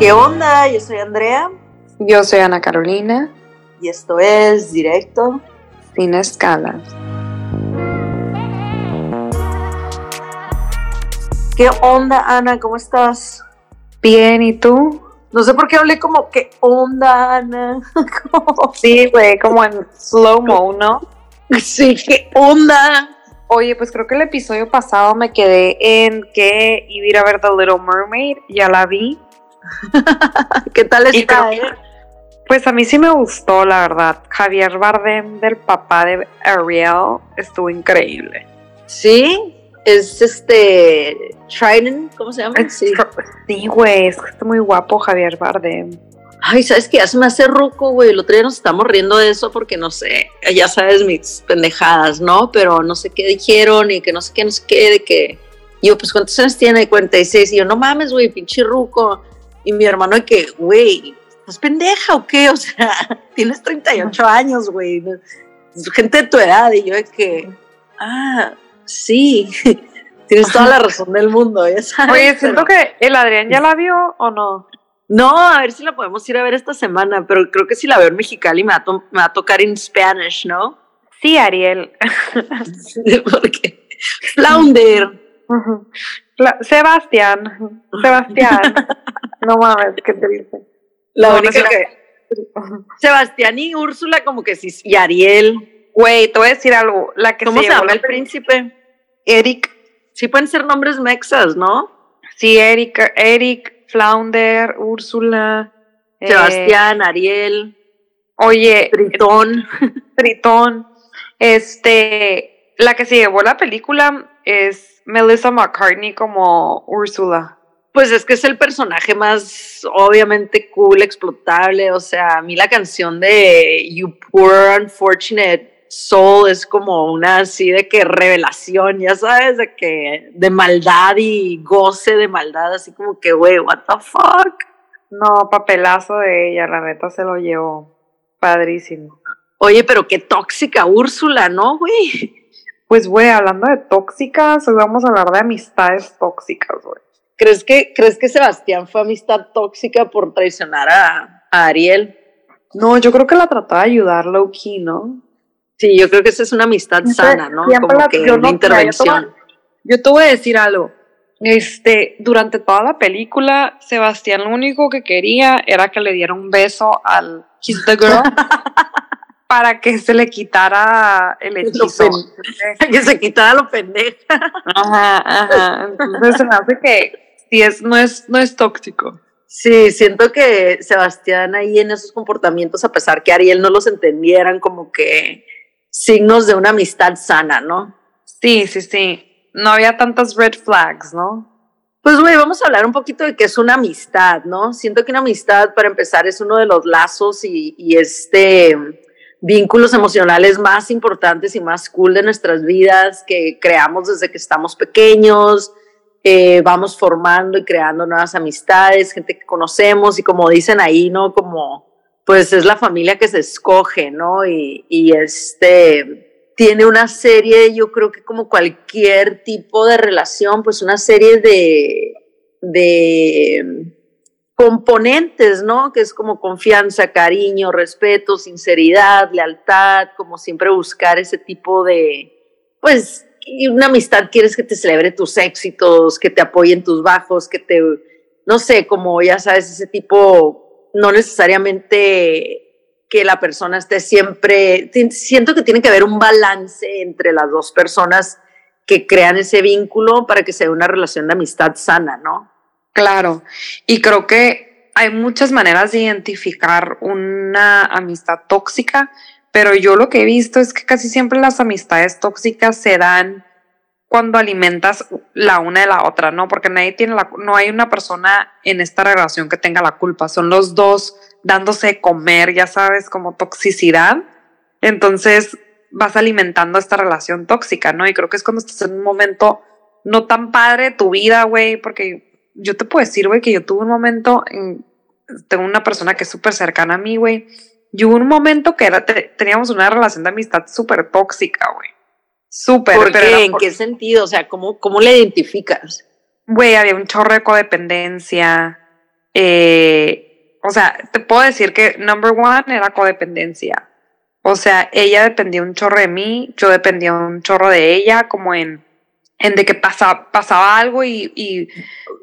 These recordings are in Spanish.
¿Qué onda? Yo soy Andrea Yo soy Ana Carolina, y esto es Directo. sin escalas. ¿Qué onda, Ana? ¿Cómo estás? Bien, ¿y tú? No sé por qué hablé como, ¿qué onda, Ana? Como- Sí, güey, como en slow-mo, ¿no? sí, ¿qué onda? Oye, pues creo que el episodio pasado me quedé en que iba a ir a ver The Little Mermaid, ya la vi. ¿Qué tal está? creo eh? Pues a mí sí me gustó, la verdad. Javier Bardem, del papá de Ariel, estuvo increíble. Sí, es este. Trident, ¿cómo se llama? Sí. Güey, es que está muy guapo Javier Bardem. Ay, ¿sabes qué? Ya se me hace ruco, güey. El otro día nos estamos riendo de eso porque no sé, ya sabes mis pendejadas, ¿no? Pero no sé qué dijeron y que no sé qué, no sé qué, de que. yo, pues, ¿cuántos años tiene? 46. Y yo, no mames, güey, pinche ruco. Y mi hermano, de que, güey, ¿estás pendeja o qué? O sea, tienes 38 años, güey. Gente de tu edad. Y yo, de que, ah, sí. Tienes toda la razón del mundo, ya sabes. Oye, siento pero- que el Adrián ya la vio o no. no, a ver si la podemos ir a ver esta semana, pero creo que si la veo en Mexicali me va to- me va a tocar en Spanish, ¿no? Sí, Ariel. Porque Flounder. La- Sebastián. Sebastián. No mames, qué triste. La No, única no que. Sebastián y Úrsula, como que sí. Y Ariel. Güey, te voy a decir algo. La que ¿Cómo se llama la- el príncipe? Eric. Sí pueden ser nombres mexas, ¿no? Sí, Eric, Eric, Flounder, Úrsula. eh, Sebastián, Ariel, oye, Tritón. Tritón. Este, la que se llevó la película es Melissa McCartney como Úrsula. Pues es que es el personaje más obviamente cool, explotable. O sea, a mí la canción de You Poor Unfortunate Soul es como una así de que revelación, ya sabes, de que de maldad y goce de maldad, así como que, güey, what the fuck. No, papelazo de ella, la neta se lo llevó. Padrísimo. Oye, pero qué tóxica Úrsula, ¿no, güey? Pues, güey, hablando de tóxicas, hoy vamos a hablar de amistades tóxicas, güey. ¿Crees que, ¿Crees que Sebastián fue amistad tóxica por traicionar a, a Ariel? No, yo creo que la trató de ayudar low key, ¿no? Sí, yo creo que esa es una amistad sana, ¿no? Como la- que yo una no- intervención. Yo te voy a decir algo. Este, durante toda la película, Sebastián lo único que quería era que le diera un beso al Kiss the Girl para que se le quitara el hechizo. que se quitara lo pendeja. Ajá, ajá. Entonces se me hace que sí es, no es, no es tóxico. Sí, siento que Sebastián ahí en esos comportamientos, a pesar que Ariel no los entendieran, como que signos de una amistad sana, ¿no? Sí, sí, sí. No había tantas red flags, ¿no? Pues, güey, vamos a hablar un poquito de qué es una amistad, ¿no? Siento que una amistad, para empezar, es uno de los lazos y, y este vínculos emocionales más importantes y más cool de nuestras vidas que creamos desde que estamos pequeños, eh, vamos formando y creando nuevas amistades, gente que conocemos y como dicen ahí, ¿no? Como, pues es la familia que se escoge, ¿no? Y, y este tiene una serie, yo creo que como cualquier tipo de relación, pues una serie de, de componentes, ¿no? Que es como confianza, cariño, respeto, sinceridad, lealtad, como siempre buscar ese tipo de, pues, y una amistad quieres que te celebre tus éxitos, que te apoye en tus bajos, que te, no sé, como ya sabes, ese tipo, no necesariamente que la persona esté siempre, siento que tiene que haber un balance entre las dos personas que crean ese vínculo para que sea una relación de amistad sana, ¿no? Claro, y creo que hay muchas maneras de identificar una amistad tóxica, pero yo lo que he visto es que casi siempre las amistades tóxicas se dan cuando alimentas la una de la otra, ¿no? Porque nadie tiene la, no hay una persona en esta relación que tenga la culpa, son los dos dándose de comer, ya sabes, como toxicidad. Entonces vas alimentando esta relación tóxica, ¿no? Y creo que es cuando estás en un momento no tan padre de tu vida, güey, porque yo te puedo decir, güey, que yo tuve un momento, en, tengo una persona que es súper cercana a mí, güey, y hubo un momento que era, te- teníamos una relación de amistad súper tóxica, güey. Súper. ¿Por pero qué? ¿En por- qué sentido? O sea, ¿cómo, cómo le identificas? Güey, había un chorro de codependencia. eh, o sea, te puedo decir que number one era codependencia. O sea, ella dependía un chorro de mí, yo dependía un chorro de ella, como en, en de que pasaba, algo y, y,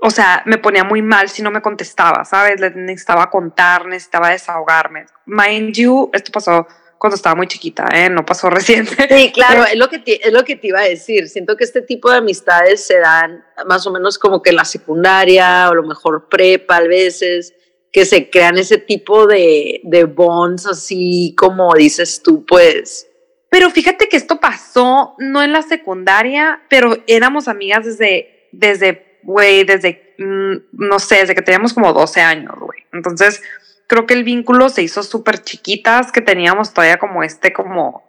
o sea, me ponía muy mal si no me contestaba, ¿sabes? Le necesitaba contar, necesitaba desahogarme. Mind you, esto pasó cuando estaba muy chiquita, ¿eh? No pasó reciente. Sí, claro, es lo, que te, es lo que te iba a decir. Siento que este tipo de amistades se dan más o menos como que en la secundaria o lo mejor prepa a veces, que se crean ese tipo de, de bonds así como dices tú, pues. Pero fíjate que esto pasó no en la secundaria, pero éramos amigas desde, desde, güey, desde, mm, no sé, desde que teníamos como 12 años, güey. Entonces, creo que el vínculo se hizo súper chiquitas, que teníamos todavía como este, como,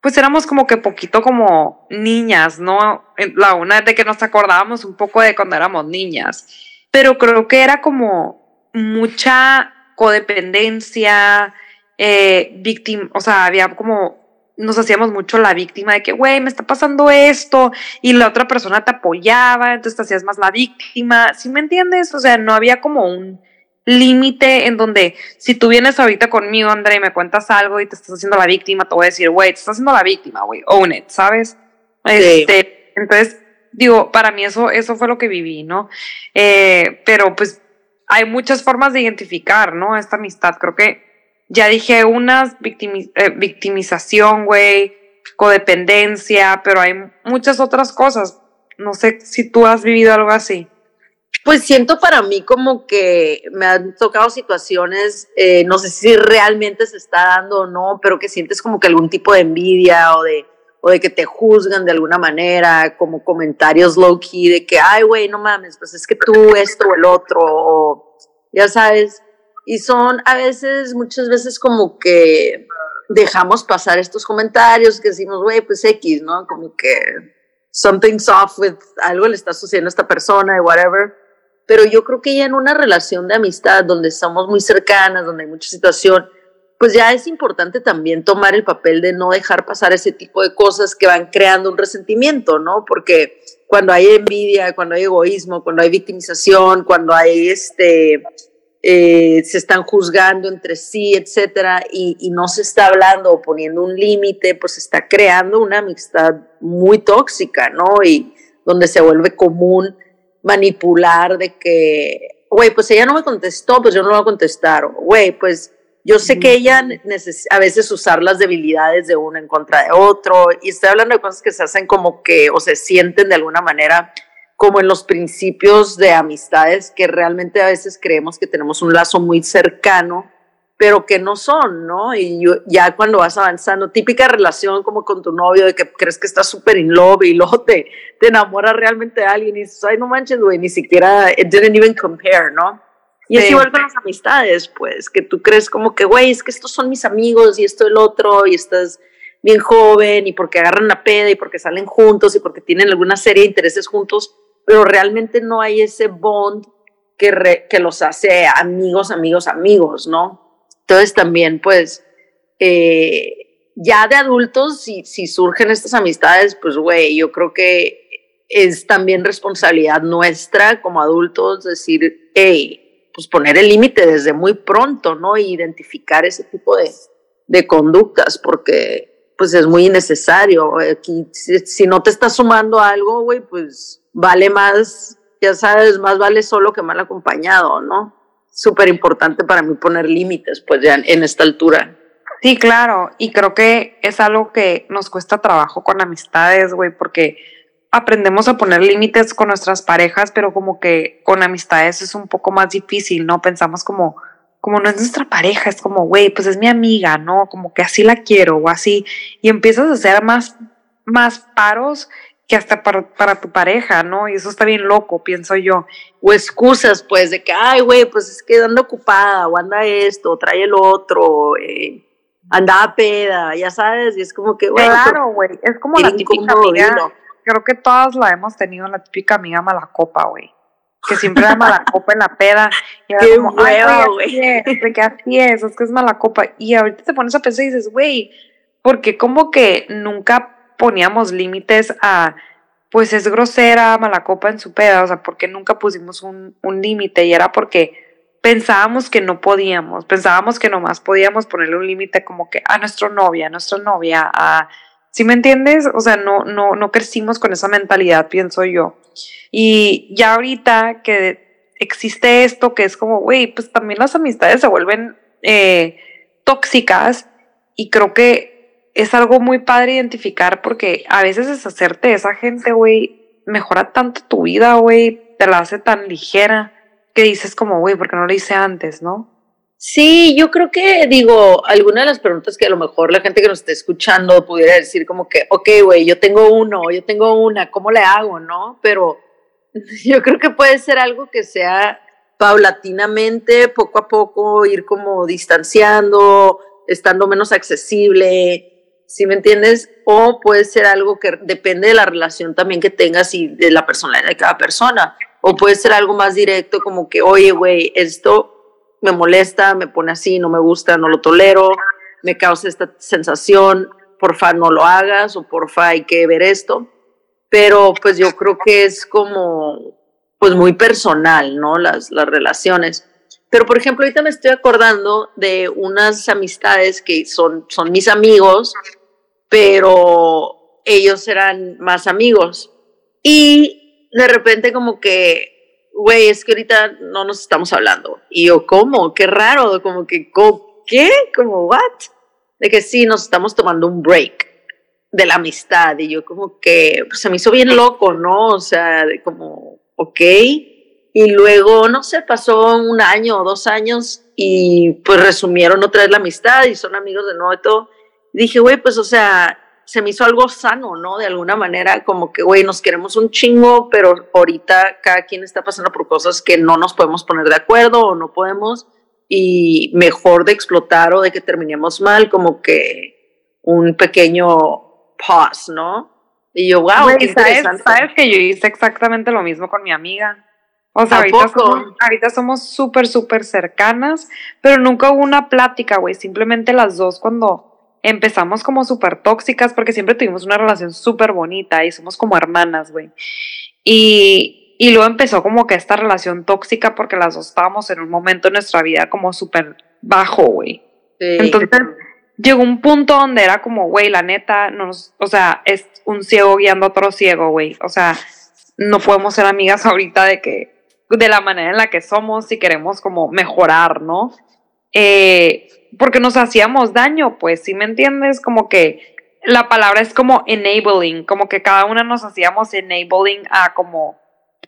pues éramos como que poquito como niñas, ¿no? La una de que nos acordábamos un poco de cuando éramos niñas, pero creo que era como mucha codependencia, eh, víctima, o sea, había como nos hacíamos mucho la víctima de que, güey, me está pasando esto, y la otra persona te apoyaba, entonces te hacías más la víctima, ¿sí me entiendes? O sea, no había como un, límite en donde si tú vienes ahorita conmigo, André, y me cuentas algo y te estás haciendo la víctima, te voy a decir, güey, te estás haciendo la víctima, güey, own it, ¿sabes? Este, entonces, digo, para mí eso, eso fue lo que viví, ¿no? Eh, pero pues hay muchas formas de identificar, ¿no? Esta amistad, creo que ya dije unas eh, victimización, güey, codependencia, pero hay muchas otras cosas. No sé si tú has vivido algo así. Pues siento para mí como que me han tocado situaciones, eh, no sé si realmente se está dando o no, pero que sientes como que algún tipo de envidia o de, o de que te juzgan de alguna manera, como comentarios low key de que, ay, güey, no mames, pues es que tú esto o el otro, o ya sabes. Y son a veces, muchas veces como que dejamos pasar estos comentarios que decimos, güey, pues X, ¿no? Como que something's off with algo le está sucediendo a esta persona, whatever pero yo creo que ya en una relación de amistad donde estamos muy cercanas, donde hay mucha situación, pues ya es importante también tomar el papel de no dejar pasar ese tipo de cosas que van creando un resentimiento, ¿no? Porque cuando hay envidia, cuando hay egoísmo, cuando hay victimización, cuando hay este, eh, se están juzgando entre sí, etcétera, y, y no se está hablando o poniendo un límite, pues se está creando una amistad muy tóxica, ¿no? Y donde se vuelve común manipular de que, güey, pues ella no me contestó, pues yo no lo voy a contestar, güey, pues yo sé que ella a veces usar las debilidades de uno en contra de otro, y estoy hablando de cosas que se hacen como que, o se sienten de alguna manera como en los principios de amistades que realmente a veces creemos que tenemos un lazo muy cercano pero que no son, ¿no? Y ya cuando vas avanzando, típica relación como con tu novio, de que crees que estás súper in love y luego te, te enamoras realmente de alguien y dices, ay, no manches, güey, ni siquiera, it didn't even compare, ¿no? Y es igual con las amistades, pues, que tú crees como que, güey, es que estos son mis amigos y esto el otro y estás bien joven y porque agarran la peda y porque salen juntos y porque tienen alguna serie de intereses juntos, pero realmente no hay ese bond que, que los hace amigos, amigos, amigos, ¿no? Entonces también, pues, eh, ya de adultos, si, si surgen estas amistades, pues, güey, yo creo que es también responsabilidad nuestra como adultos decir, hey, pues poner el límite desde muy pronto, ¿no? E identificar ese tipo de, de conductas, porque pues es muy innecesario. Aquí, si, si no te estás sumando algo, güey, pues vale más, ya sabes, más vale solo que mal acompañado, ¿no? súper importante para mí poner límites, pues ya en esta altura. Sí, claro, y creo que es algo que nos cuesta trabajo con amistades, güey, porque aprendemos a poner límites con nuestras parejas, pero como que con amistades es un poco más difícil, ¿no? Pensamos como, como no es nuestra pareja, es como, güey, pues es mi amiga, ¿no? Como que así la quiero o así, y empiezas a hacer más, más paros que hasta para, para, tu pareja, ¿no? Y eso está bien loco, pienso yo. O excusas, pues, de que, ay, güey, pues es que anda ocupada, o anda esto, o trae el otro, eh, anda a peda, ya sabes, y es como que, güey. Claro, güey, es como la típica amiga, creo que todas la hemos tenido, la típica amiga mala copa, güey. Que siempre da mala copa en la peda. Y Qué como, güey. De que así es, es que es mala copa. Y ahorita te pones a pensar y dices, güey, porque como que nunca poníamos límites a, pues es grosera, mala copa en su peda, o sea, porque nunca pusimos un, un límite y era porque pensábamos que no podíamos, pensábamos que nomás podíamos ponerle un límite como que a nuestra novia, a nuestra novia, a... ¿Sí me entiendes? O sea, no, no, no crecimos con esa mentalidad, pienso yo. Y ya ahorita que existe esto, que es como, güey, pues también las amistades se vuelven eh, tóxicas y creo que es algo muy padre identificar porque a veces deshacerte de esa gente, güey, mejora tanto tu vida, güey, te la hace tan ligera que dices como, güey, porque no lo hice antes, no? Sí, yo creo que, digo, alguna de las preguntas que a lo mejor la gente que nos esté escuchando pudiera decir como que, ok, güey, yo tengo uno, yo tengo una, ¿cómo le hago, no? Pero yo creo que puede ser algo que sea paulatinamente, poco a poco, ir como distanciando, estando menos accesible, ¿sí me entiendes? O puede ser algo que depende de la relación también que tengas y de la personalidad de cada persona. O puede ser algo más directo, como que, oye, güey, esto me molesta, me pone así, no me gusta, no lo tolero, me causa esta sensación, porfa no lo hagas o porfa hay que ver esto. Pero pues yo creo que es como, pues muy personal, ¿no? Las, las relaciones. Pero por ejemplo, ahorita me estoy acordando de unas amistades que son, son mis amigos, pero ellos eran más amigos. Y de repente como que, güey, es que ahorita no nos estamos hablando. Y yo, ¿cómo? Qué raro, como que, ¿qué? Como, ¿what? De que sí, nos estamos tomando un break de la amistad. Y yo como que, pues se me hizo bien loco, ¿no? O sea, de como, ok. Y luego, no sé, pasó un año o dos años y pues resumieron otra vez la amistad y son amigos de nuevo y todo. Dije, güey, pues o sea, se me hizo algo sano, ¿no? De alguna manera, como que, güey, nos queremos un chingo, pero ahorita cada quien está pasando por cosas que no nos podemos poner de acuerdo o no podemos, y mejor de explotar o de que terminemos mal, como que un pequeño pause, ¿no? Y yo, wow, qué ¿sabes, sabes que yo hice exactamente lo mismo con mi amiga. O sea, ahorita somos, ahorita somos súper, súper cercanas, pero nunca hubo una plática, güey. Simplemente las dos cuando empezamos como súper tóxicas porque siempre tuvimos una relación súper bonita y somos como hermanas, güey. Y, y luego empezó como que esta relación tóxica porque las dos estábamos en un momento en nuestra vida como súper bajo, güey. Entonces llegó un punto donde era como, güey, la neta, nos, o sea, es un ciego guiando a otro ciego, güey. O sea, no podemos ser amigas ahorita de que, de la manera en la que somos, si queremos como mejorar, ¿no? Eh, porque nos hacíamos daño, pues, ¿sí me entiendes? Como que la palabra es como enabling, como que cada una nos hacíamos enabling a como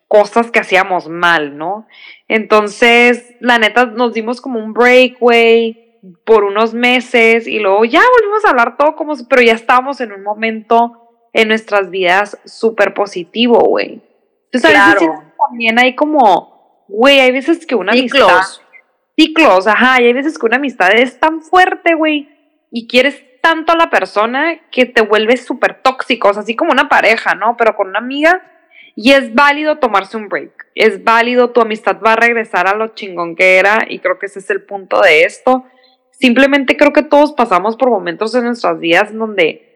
cosas que hacíamos mal, ¿no? Entonces, la neta, nos dimos como un breakaway por unos meses y luego ya volvimos a hablar todo como, pero ya estábamos en un momento en nuestras vidas súper positivo, güey. Entonces, a veces también hay como, güey, hay veces que una Ciclos ciclos, ajá, y hay veces que una amistad es tan fuerte, güey, y quieres tanto a la persona que te vuelves súper tóxico, o sea, así como una pareja, ¿no? Pero con una amiga, y es válido tomarse un break, es válido, tu amistad va a regresar a lo chingón que era, y creo que ese es el punto de esto. Simplemente creo que todos pasamos por momentos en nuestras vidas donde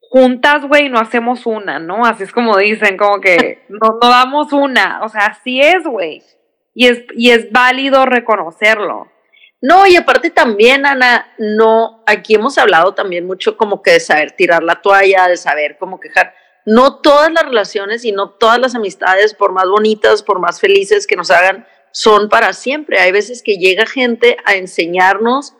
juntas, güey, no hacemos una, ¿no? Así es como dicen, como que no, no damos una, o sea, así es, güey y es, y es válido reconocerlo. No, y aparte también, Ana, no, aquí hemos hablado también mucho como que de saber tirar la toalla, de saber cómo quejar. No todas las relaciones y no todas las amistades, por más bonitas, por más felices que nos hagan, son para siempre. Hay veces que llega gente a enseñarnos,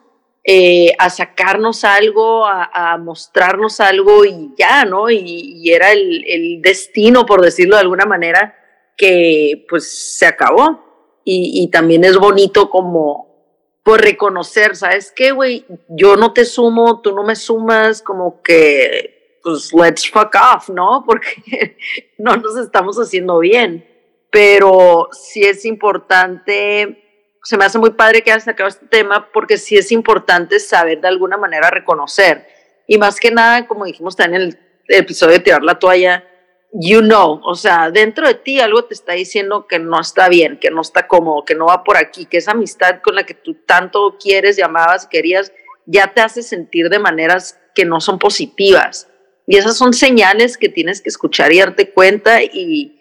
eh, a sacarnos algo, a, mostrarnos algo y ya, ¿no? Y, era el, el, destino, por decirlo de alguna manera, que pues se acabó y, también es bonito como por reconocer, ¿sabes qué, güey? Yo no te sumo, tú no me sumas, como que, pues, let's fuck off, ¿no? Porque no nos estamos haciendo bien. Pero sí es importante, se me hace muy padre que hayas sacado este tema, porque sí es importante saber de alguna manera reconocer. Y más que nada, como dijimos también en el episodio de tirar la toalla, you know, o sea, dentro de ti algo te está diciendo que no está bien, que no está cómodo, que no va por aquí, que esa amistad con la que tú tanto quieres, llamabas, querías, ya te hace sentir de maneras que no son positivas. Y esas son señales que tienes que escuchar y darte cuenta y,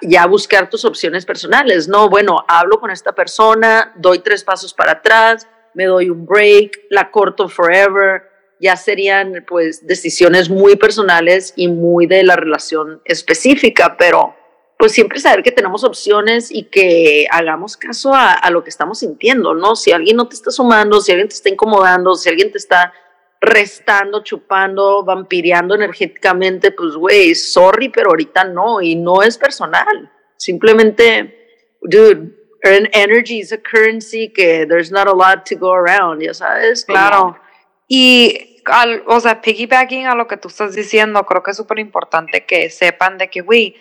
ya buscar tus opciones personales. No, bueno, hablo con esta persona, doy tres pasos para atrás, me doy un break, la corto forever. Ya serían pues decisiones muy personales y muy de la relación específica, pero pues siempre saber que tenemos opciones y que hagamos caso a, a, lo que estamos sintiendo, ¿no? Si alguien no te está sumando, si alguien te está incomodando, si alguien te está restando, chupando, vampireando energéticamente, pues güey, sorry, pero ahorita no, y no es personal. Simplemente, dude, energy is a currency que there's not a lot to go around, ya sabes. Claro. Y, al, o sea, piggybacking a lo que tú estás diciendo, creo que es súper importante que sepan de que, güey,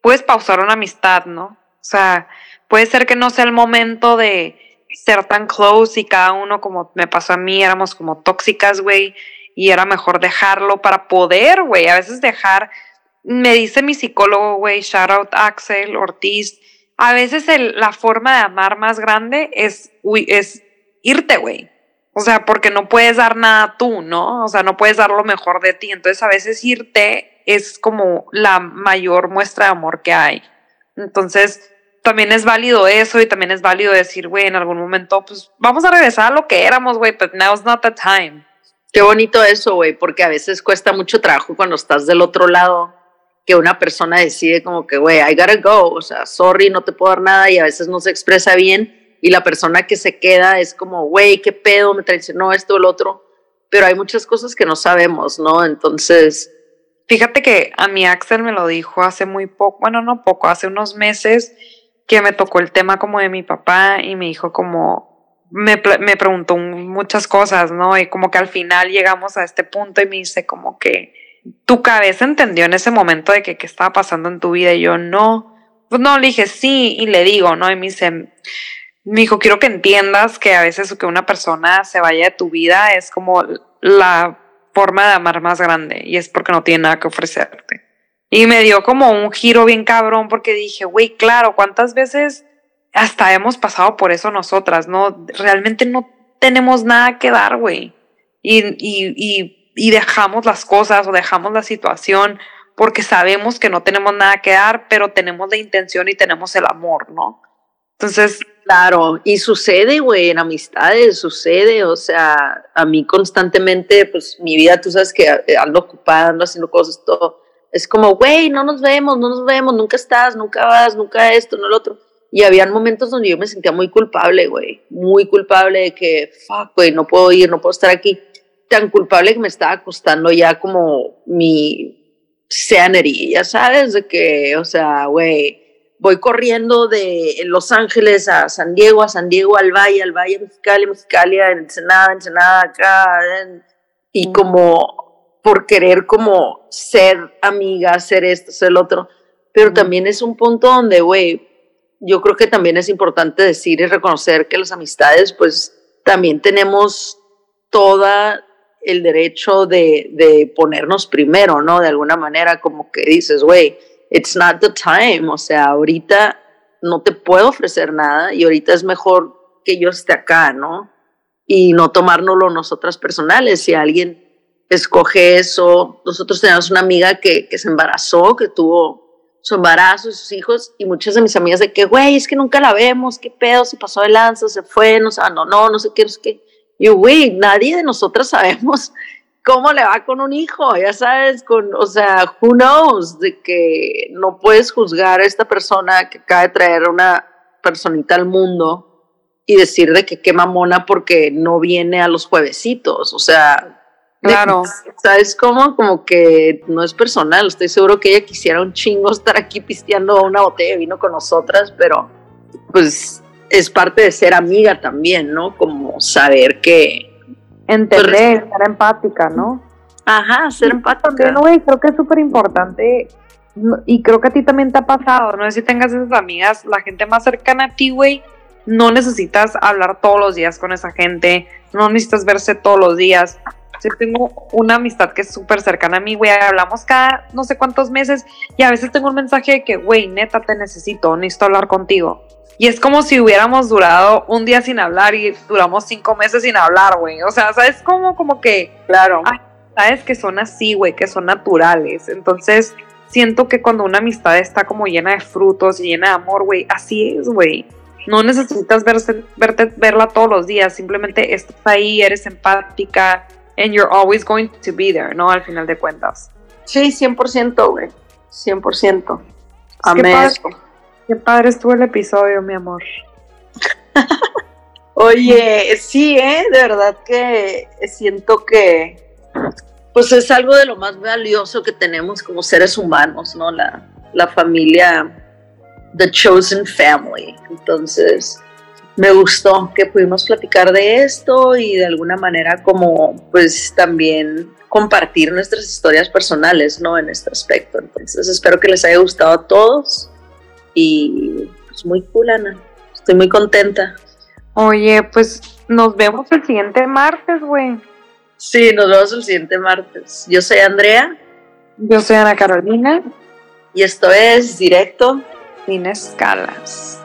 puedes pausar una amistad, ¿no? O sea, puede ser que no sea el momento de ser tan close y cada uno, como me pasó a mí, éramos como tóxicas, güey, y era mejor dejarlo para poder, güey, a veces dejar, me dice mi psicólogo, güey, shout out Axel Ortiz, a veces el, la forma de amar más grande es, es irte, güey. O sea, porque no puedes dar nada tú, ¿no? O sea, no puedes dar lo mejor de ti. Entonces, a veces irte es como la mayor muestra de amor que hay. Entonces, también es válido eso y también es válido decir, güey, en algún momento, pues vamos a regresar a lo que éramos, güey, but now's not the time. Qué bonito eso, güey, porque a veces cuesta mucho trabajo cuando estás del otro lado que una persona decide como que, güey, I gotta go, o sea, sorry, no te puedo dar nada y a veces no se expresa bien y la persona que se queda es como, güey, qué pedo, me traicionó esto el otro, pero hay muchas cosas que no sabemos, ¿no? Entonces... Fíjate que a mi Axel me lo dijo hace muy poco, bueno, no poco, hace unos meses, que me tocó el tema como de mi papá y me dijo como, me, me preguntó muchas cosas, ¿no? Y como que al final llegamos a este punto y me dice como que tu cabeza entendió en ese momento de que qué estaba pasando en tu vida y yo no. Pues no, le dije sí y le digo, ¿no? Y me dice, me dijo, quiero que entiendas que a veces que una persona se vaya de tu vida es como la forma de amar más grande y es porque no tiene nada que ofrecerte. Y me dio como un giro bien cabrón porque dije, güey, claro, ¿cuántas veces hasta hemos pasado por eso nosotras? No, realmente no tenemos nada que dar, güey. Y, y, y, y dejamos las cosas o dejamos la situación porque sabemos que no tenemos nada que dar, pero tenemos la intención y tenemos el amor, ¿no? Entonces, claro, y sucede, güey, en amistades sucede, o sea, a mí constantemente, pues mi vida, tú sabes que ando ocupada, ando haciendo cosas, todo es como, güey, no nos vemos, no nos vemos, nunca estás, nunca vas, nunca esto, no lo otro. Y habían momentos donde yo me sentía muy culpable, güey, muy culpable de que, fuck, güey, no puedo ir, no puedo estar aquí. Tan culpable que me estaba costando ya como mi sanity, ya sabes, de que, o sea, güey, voy corriendo de Los Ángeles a San Diego, a San Diego al Valle, al Valle, Mexicali, Mexicali, a Ensenada, Ensenada, acá, y como por querer como ser amiga, ser esto, ser el otro, pero también es un punto donde, güey, yo creo que también es importante decir y reconocer que las amistades, pues también tenemos toda el derecho de, de ponernos primero, ¿no? De alguna manera, como que dices, güey, it's not the time, o sea, ahorita no te puedo ofrecer nada y ahorita es mejor que yo esté acá, ¿no? Y no tomárnoslo nosotras personales. Si alguien escoge eso. Nosotros teníamos una amiga que, que se embarazó, que tuvo su embarazo y sus hijos, y muchas de mis amigas de que, güey, es que nunca la vemos, qué pedo, se pasó de lanza, se fue, no no, no, no sé qué, no sé qué. Y, güey, nadie de nosotras sabemos cómo le va con un hijo, ya sabes, con, o sea, who knows, de que no puedes juzgar a esta persona que acaba de traer una personita al mundo y decir de que qué mamona porque no viene a los juevesitos, o sea, Claro. ¿Sabes cómo? Como que no es personal. Estoy seguro que ella quisiera un chingo estar aquí pisteando una botella de vino con nosotras, pero pues es parte de ser amiga también, ¿no? Como saber que. Entender, ser empática, ¿no? Ajá, ser empática. No, creo que es súper importante y creo que a ti también te ha pasado, no sé si tengas esas amigas, la gente más cercana a ti, güey, no necesitas hablar todos los días con esa gente, no necesitas verse todos los días, Sí, tengo una amistad que es súper cercana a mí, güey. Hablamos cada no sé cuántos meses y a veces tengo un mensaje de que, güey, neta, te necesito, necesito hablar contigo. Y es como si hubiéramos durado un día sin hablar y duramos cinco meses sin hablar, güey. O sea, ¿sabes cómo? Como que, claro. sabes que son así, güey, que son naturales. Entonces, siento que cuando una amistad está como llena de frutos y llena de amor, güey, así es, güey. No necesitas verse, verte, verla todos los días, simplemente estás ahí, eres empática, and you're always going to be there, ¿no? Al final de cuentas. Sí, 100%, güey. 100%. Amén. Qué padre, qué padre estuvo el episodio, mi amor. Oye, sí, ¿eh? De verdad que siento que pues es algo de lo más valioso que tenemos como seres humanos, ¿no? La, la familia, The Chosen Family. Entonces, me gustó que pudimos platicar de esto y de alguna manera como pues también compartir nuestras historias personales, ¿no? En este aspecto. Entonces, espero que les haya gustado a todos y pues muy cool, Ana. Estoy muy contenta. Oye, pues nos vemos el siguiente martes, güey. Sí, nos vemos el siguiente martes. Yo soy Andrea. Yo soy Ana Carolina. Y esto es Directo. Sin escalas.